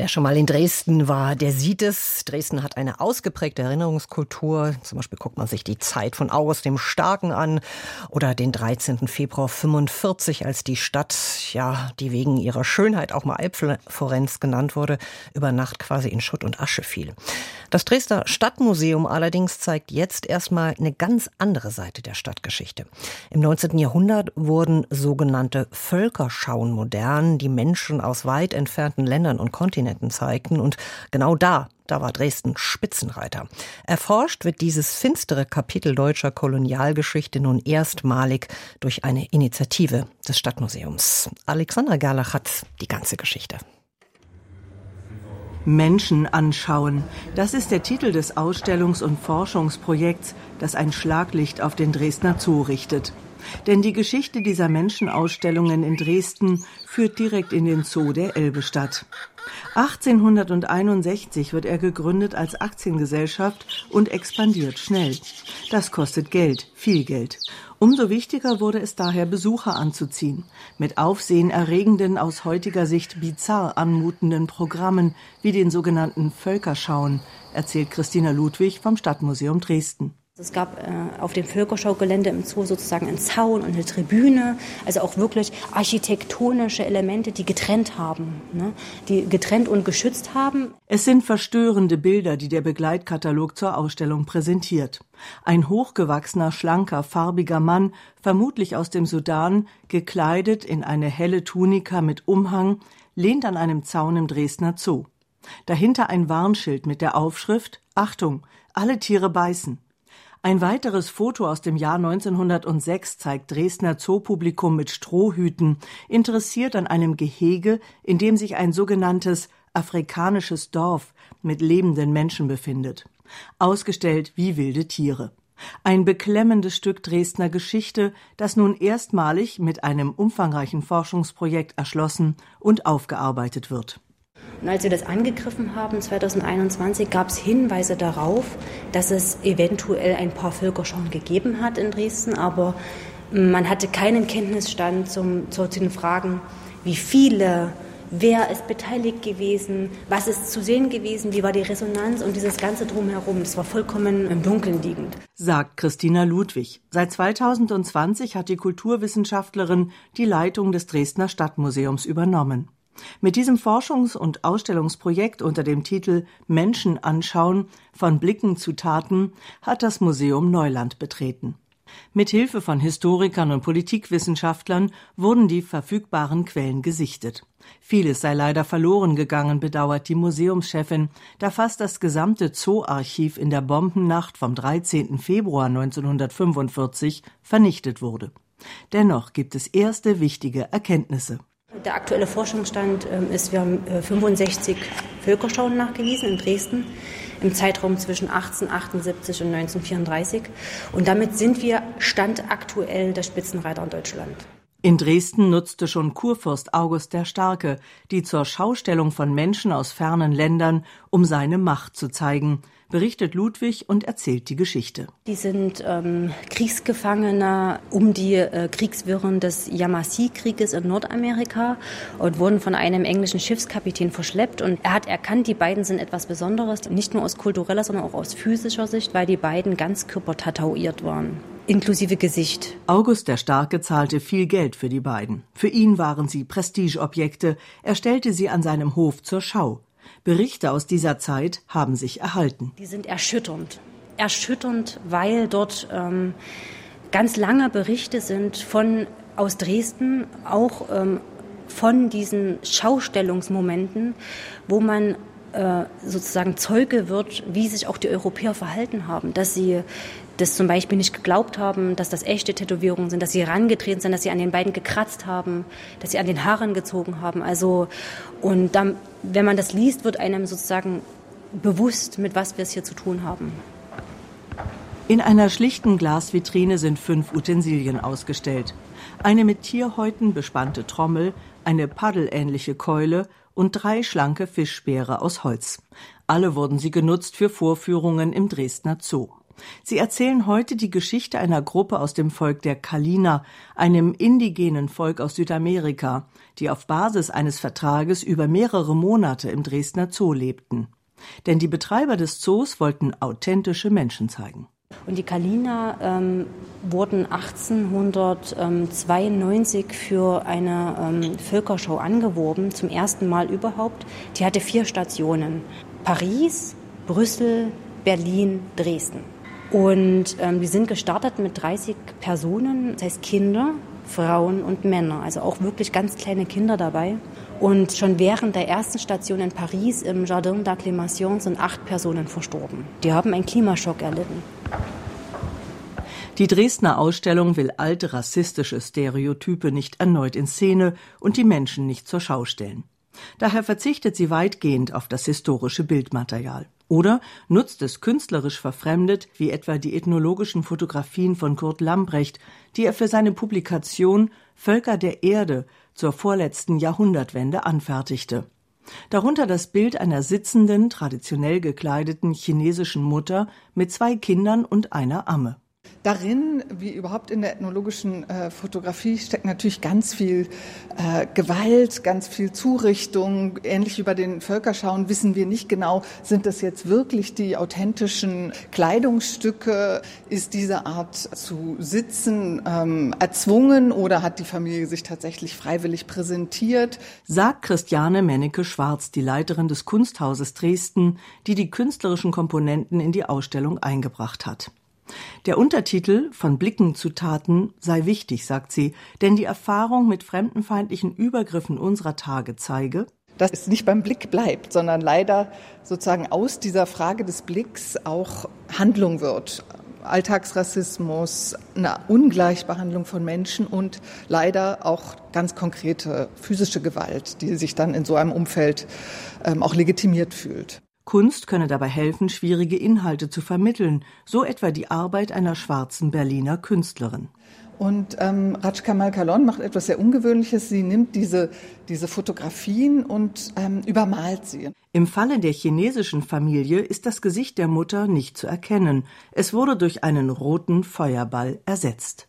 Wer schon mal in Dresden war, der sieht es. Dresden hat eine ausgeprägte Erinnerungskultur. Zum Beispiel guckt man sich die Zeit von August dem Starken an oder den 13. Februar 45, als die Stadt, ja, die wegen ihrer Schönheit auch mal Alpflorenz genannt wurde, über Nacht quasi in Schutt und Asche fiel. Das Dresdner Stadtmuseum allerdings zeigt jetzt erstmal eine ganz andere Seite der Stadtgeschichte. Im 19. Jahrhundert wurden sogenannte Völkerschauen modern, die Menschen aus weit entfernten Ländern und Kontinenten zeigten. Und genau da da war Dresden Spitzenreiter. Erforscht wird dieses finstere Kapitel deutscher Kolonialgeschichte nun erstmalig durch eine Initiative des Stadtmuseums. Alexandra Gerlach hat die ganze Geschichte. Menschen anschauen. Das ist der Titel des Ausstellungs- und Forschungsprojekts, das ein Schlaglicht auf den Dresdner Zoo richtet. Denn die Geschichte dieser Menschenausstellungen in Dresden führt direkt in den Zoo der Elbestadt. 1861 wird er gegründet als Aktiengesellschaft und expandiert schnell. Das kostet Geld, viel Geld. Umso wichtiger wurde es daher, Besucher anzuziehen, mit aufsehenerregenden, aus heutiger Sicht bizarr anmutenden Programmen wie den sogenannten Völkerschauen, erzählt Christina Ludwig vom Stadtmuseum Dresden. Es gab äh, auf dem Völkerschaugelände im Zoo sozusagen einen Zaun und eine Tribüne, also auch wirklich architektonische Elemente, die getrennt haben, ne? die getrennt und geschützt haben. Es sind verstörende Bilder, die der Begleitkatalog zur Ausstellung präsentiert. Ein hochgewachsener, schlanker, farbiger Mann, vermutlich aus dem Sudan, gekleidet in eine helle Tunika mit Umhang, lehnt an einem Zaun im Dresdner Zoo. Dahinter ein Warnschild mit der Aufschrift Achtung, alle Tiere beißen. Ein weiteres Foto aus dem Jahr 1906 zeigt Dresdner Zoopublikum mit Strohhüten, interessiert an einem Gehege, in dem sich ein sogenanntes afrikanisches Dorf mit lebenden Menschen befindet. Ausgestellt wie wilde Tiere. Ein beklemmendes Stück Dresdner Geschichte, das nun erstmalig mit einem umfangreichen Forschungsprojekt erschlossen und aufgearbeitet wird. Und als wir das angegriffen haben, 2021, gab es Hinweise darauf, dass es eventuell ein paar Völkerschauen gegeben hat in Dresden, aber man hatte keinen Kenntnisstand zum, zu den Fragen, wie viele, wer ist beteiligt gewesen, was ist zu sehen gewesen, wie war die Resonanz und dieses ganze drumherum. Das war vollkommen im Dunkeln liegend. Sagt Christina Ludwig. Seit 2020 hat die Kulturwissenschaftlerin die Leitung des Dresdner Stadtmuseums übernommen. Mit diesem Forschungs- und Ausstellungsprojekt unter dem Titel Menschen anschauen von Blicken zu Taten hat das Museum Neuland betreten. Mit Hilfe von Historikern und Politikwissenschaftlern wurden die verfügbaren Quellen gesichtet. Vieles sei leider verloren gegangen, bedauert die Museumschefin, da fast das gesamte Zooarchiv in der Bombennacht vom 13. Februar 1945 vernichtet wurde. Dennoch gibt es erste wichtige Erkenntnisse. Der aktuelle Forschungsstand ähm, ist, wir haben 65 äh, Völkerschauen nachgewiesen in Dresden im Zeitraum zwischen 1878 und 1934. Und damit sind wir standaktuell der Spitzenreiter in Deutschland. In Dresden nutzte schon Kurfürst August der Starke die zur Schaustellung von Menschen aus fernen Ländern, um seine Macht zu zeigen, berichtet Ludwig und erzählt die Geschichte. Die sind ähm, Kriegsgefangene um die äh, Kriegswirren des Yamasee-Krieges in Nordamerika und wurden von einem englischen Schiffskapitän verschleppt. Und er hat erkannt, die beiden sind etwas Besonderes, nicht nur aus kultureller, sondern auch aus physischer Sicht, weil die beiden ganzkörper tatouiert waren inklusive Gesicht. August der Starke zahlte viel Geld für die beiden. Für ihn waren sie Prestigeobjekte. Er stellte sie an seinem Hof zur Schau. Berichte aus dieser Zeit haben sich erhalten. Die sind erschütternd. Erschütternd, weil dort ähm, ganz lange Berichte sind von aus Dresden, auch ähm, von diesen Schaustellungsmomenten, wo man sozusagen Zeuge wird, wie sich auch die Europäer verhalten haben, dass sie das zum Beispiel nicht geglaubt haben, dass das echte Tätowierungen sind, dass sie herangetreten sind, dass sie an den beiden gekratzt haben, dass sie an den Haaren gezogen haben. Also und dann, wenn man das liest, wird einem sozusagen bewusst, mit was wir es hier zu tun haben. In einer schlichten Glasvitrine sind fünf Utensilien ausgestellt. Eine mit Tierhäuten bespannte Trommel, eine paddelähnliche Keule und drei schlanke Fischspeere aus Holz. Alle wurden sie genutzt für Vorführungen im Dresdner Zoo. Sie erzählen heute die Geschichte einer Gruppe aus dem Volk der Kalina, einem indigenen Volk aus Südamerika, die auf Basis eines Vertrages über mehrere Monate im Dresdner Zoo lebten. Denn die Betreiber des Zoos wollten authentische Menschen zeigen. Und die Kalina ähm, wurden 1892 für eine ähm, Völkerschau angeworben, zum ersten Mal überhaupt. Die hatte vier Stationen. Paris, Brüssel, Berlin, Dresden. Und ähm, die sind gestartet mit 30 Personen, das heißt Kinder, Frauen und Männer, also auch wirklich ganz kleine Kinder dabei. Und schon während der ersten Station in Paris im Jardin d'Acclimation sind acht Personen verstorben. Die haben einen Klimaschock erlitten. Die Dresdner Ausstellung will alte rassistische Stereotype nicht erneut in Szene und die Menschen nicht zur Schau stellen. Daher verzichtet sie weitgehend auf das historische Bildmaterial. Oder nutzt es künstlerisch verfremdet, wie etwa die ethnologischen Fotografien von Kurt Lambrecht, die er für seine Publikation Völker der Erde zur vorletzten Jahrhundertwende anfertigte. Darunter das Bild einer sitzenden, traditionell gekleideten chinesischen Mutter mit zwei Kindern und einer Amme. Darin, wie überhaupt in der ethnologischen äh, Fotografie, steckt natürlich ganz viel äh, Gewalt, ganz viel Zurichtung. Ähnlich wie bei den Völkerschauen wissen wir nicht genau, sind das jetzt wirklich die authentischen Kleidungsstücke? Ist diese Art zu sitzen ähm, erzwungen oder hat die Familie sich tatsächlich freiwillig präsentiert? Sagt Christiane Mennecke-Schwarz, die Leiterin des Kunsthauses Dresden, die die künstlerischen Komponenten in die Ausstellung eingebracht hat. Der Untertitel von Blicken zu Taten sei wichtig, sagt sie, denn die Erfahrung mit fremdenfeindlichen Übergriffen unserer Tage zeige, dass es nicht beim Blick bleibt, sondern leider sozusagen aus dieser Frage des Blicks auch Handlung wird. Alltagsrassismus, eine Ungleichbehandlung von Menschen und leider auch ganz konkrete physische Gewalt, die sich dann in so einem Umfeld ähm, auch legitimiert fühlt. Kunst könne dabei helfen, schwierige Inhalte zu vermitteln, so etwa die Arbeit einer schwarzen Berliner Künstlerin. Und ähm, Raj Kamal Kalon macht etwas sehr Ungewöhnliches. Sie nimmt diese, diese Fotografien und ähm, übermalt sie. Im Falle der chinesischen Familie ist das Gesicht der Mutter nicht zu erkennen. Es wurde durch einen roten Feuerball ersetzt.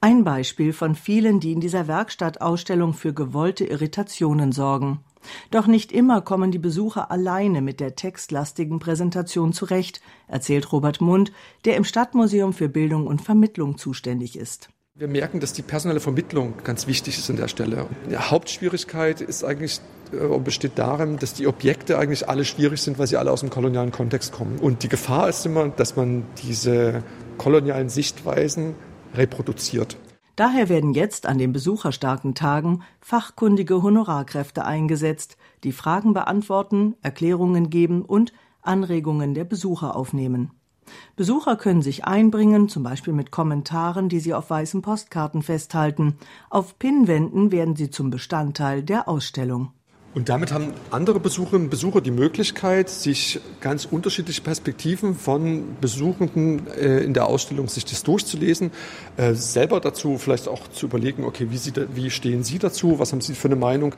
Ein Beispiel von vielen, die in dieser Werkstattausstellung für gewollte Irritationen sorgen. Doch nicht immer kommen die Besucher alleine mit der textlastigen Präsentation zurecht, erzählt Robert Mund, der im Stadtmuseum für Bildung und Vermittlung zuständig ist. Wir merken, dass die personelle Vermittlung ganz wichtig ist an der Stelle. Die Hauptschwierigkeit ist eigentlich äh, besteht darin, dass die Objekte eigentlich alle schwierig sind, weil sie alle aus dem kolonialen Kontext kommen. Und die Gefahr ist immer, dass man diese kolonialen Sichtweisen reproduziert. Daher werden jetzt an den besucherstarken Tagen fachkundige Honorarkräfte eingesetzt, die Fragen beantworten, Erklärungen geben und Anregungen der Besucher aufnehmen. Besucher können sich einbringen, zum Beispiel mit Kommentaren, die sie auf weißen Postkarten festhalten. Auf Pinnwänden werden sie zum Bestandteil der Ausstellung. Und damit haben andere Besucherinnen und Besucher die Möglichkeit, sich ganz unterschiedliche Perspektiven von Besuchenden äh, in der Ausstellung sich das durchzulesen, äh, selber dazu vielleicht auch zu überlegen, okay, wie, sie wie stehen Sie dazu, was haben Sie für eine Meinung?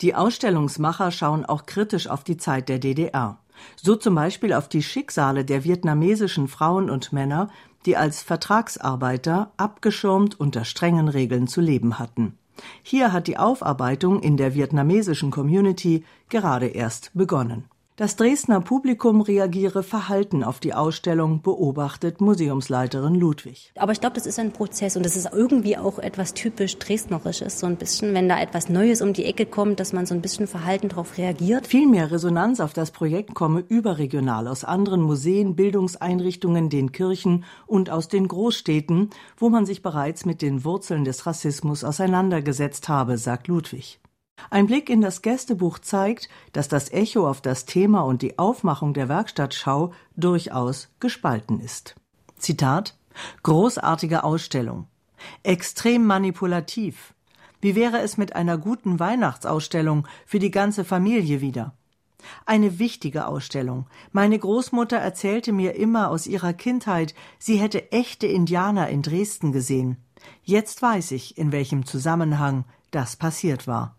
Die Ausstellungsmacher schauen auch kritisch auf die Zeit der DDR. So zum Beispiel auf die Schicksale der vietnamesischen Frauen und Männer, die als Vertragsarbeiter abgeschirmt unter strengen Regeln zu leben hatten. Hier hat die Aufarbeitung in der vietnamesischen Community gerade erst begonnen. Das Dresdner Publikum reagiere verhalten auf die Ausstellung, beobachtet Museumsleiterin Ludwig. Aber ich glaube, das ist ein Prozess und das ist irgendwie auch etwas typisch Dresdnerisches, so ein bisschen, wenn da etwas Neues um die Ecke kommt, dass man so ein bisschen verhalten darauf reagiert. Viel mehr Resonanz auf das Projekt komme überregional aus anderen Museen, Bildungseinrichtungen, den Kirchen und aus den Großstädten, wo man sich bereits mit den Wurzeln des Rassismus auseinandergesetzt habe, sagt Ludwig. Ein Blick in das Gästebuch zeigt, dass das Echo auf das Thema und die Aufmachung der Werkstattschau durchaus gespalten ist. Zitat Großartige Ausstellung. Extrem manipulativ. Wie wäre es mit einer guten Weihnachtsausstellung für die ganze Familie wieder? Eine wichtige Ausstellung. Meine Großmutter erzählte mir immer aus ihrer Kindheit, sie hätte echte Indianer in Dresden gesehen. Jetzt weiß ich, in welchem Zusammenhang das passiert war.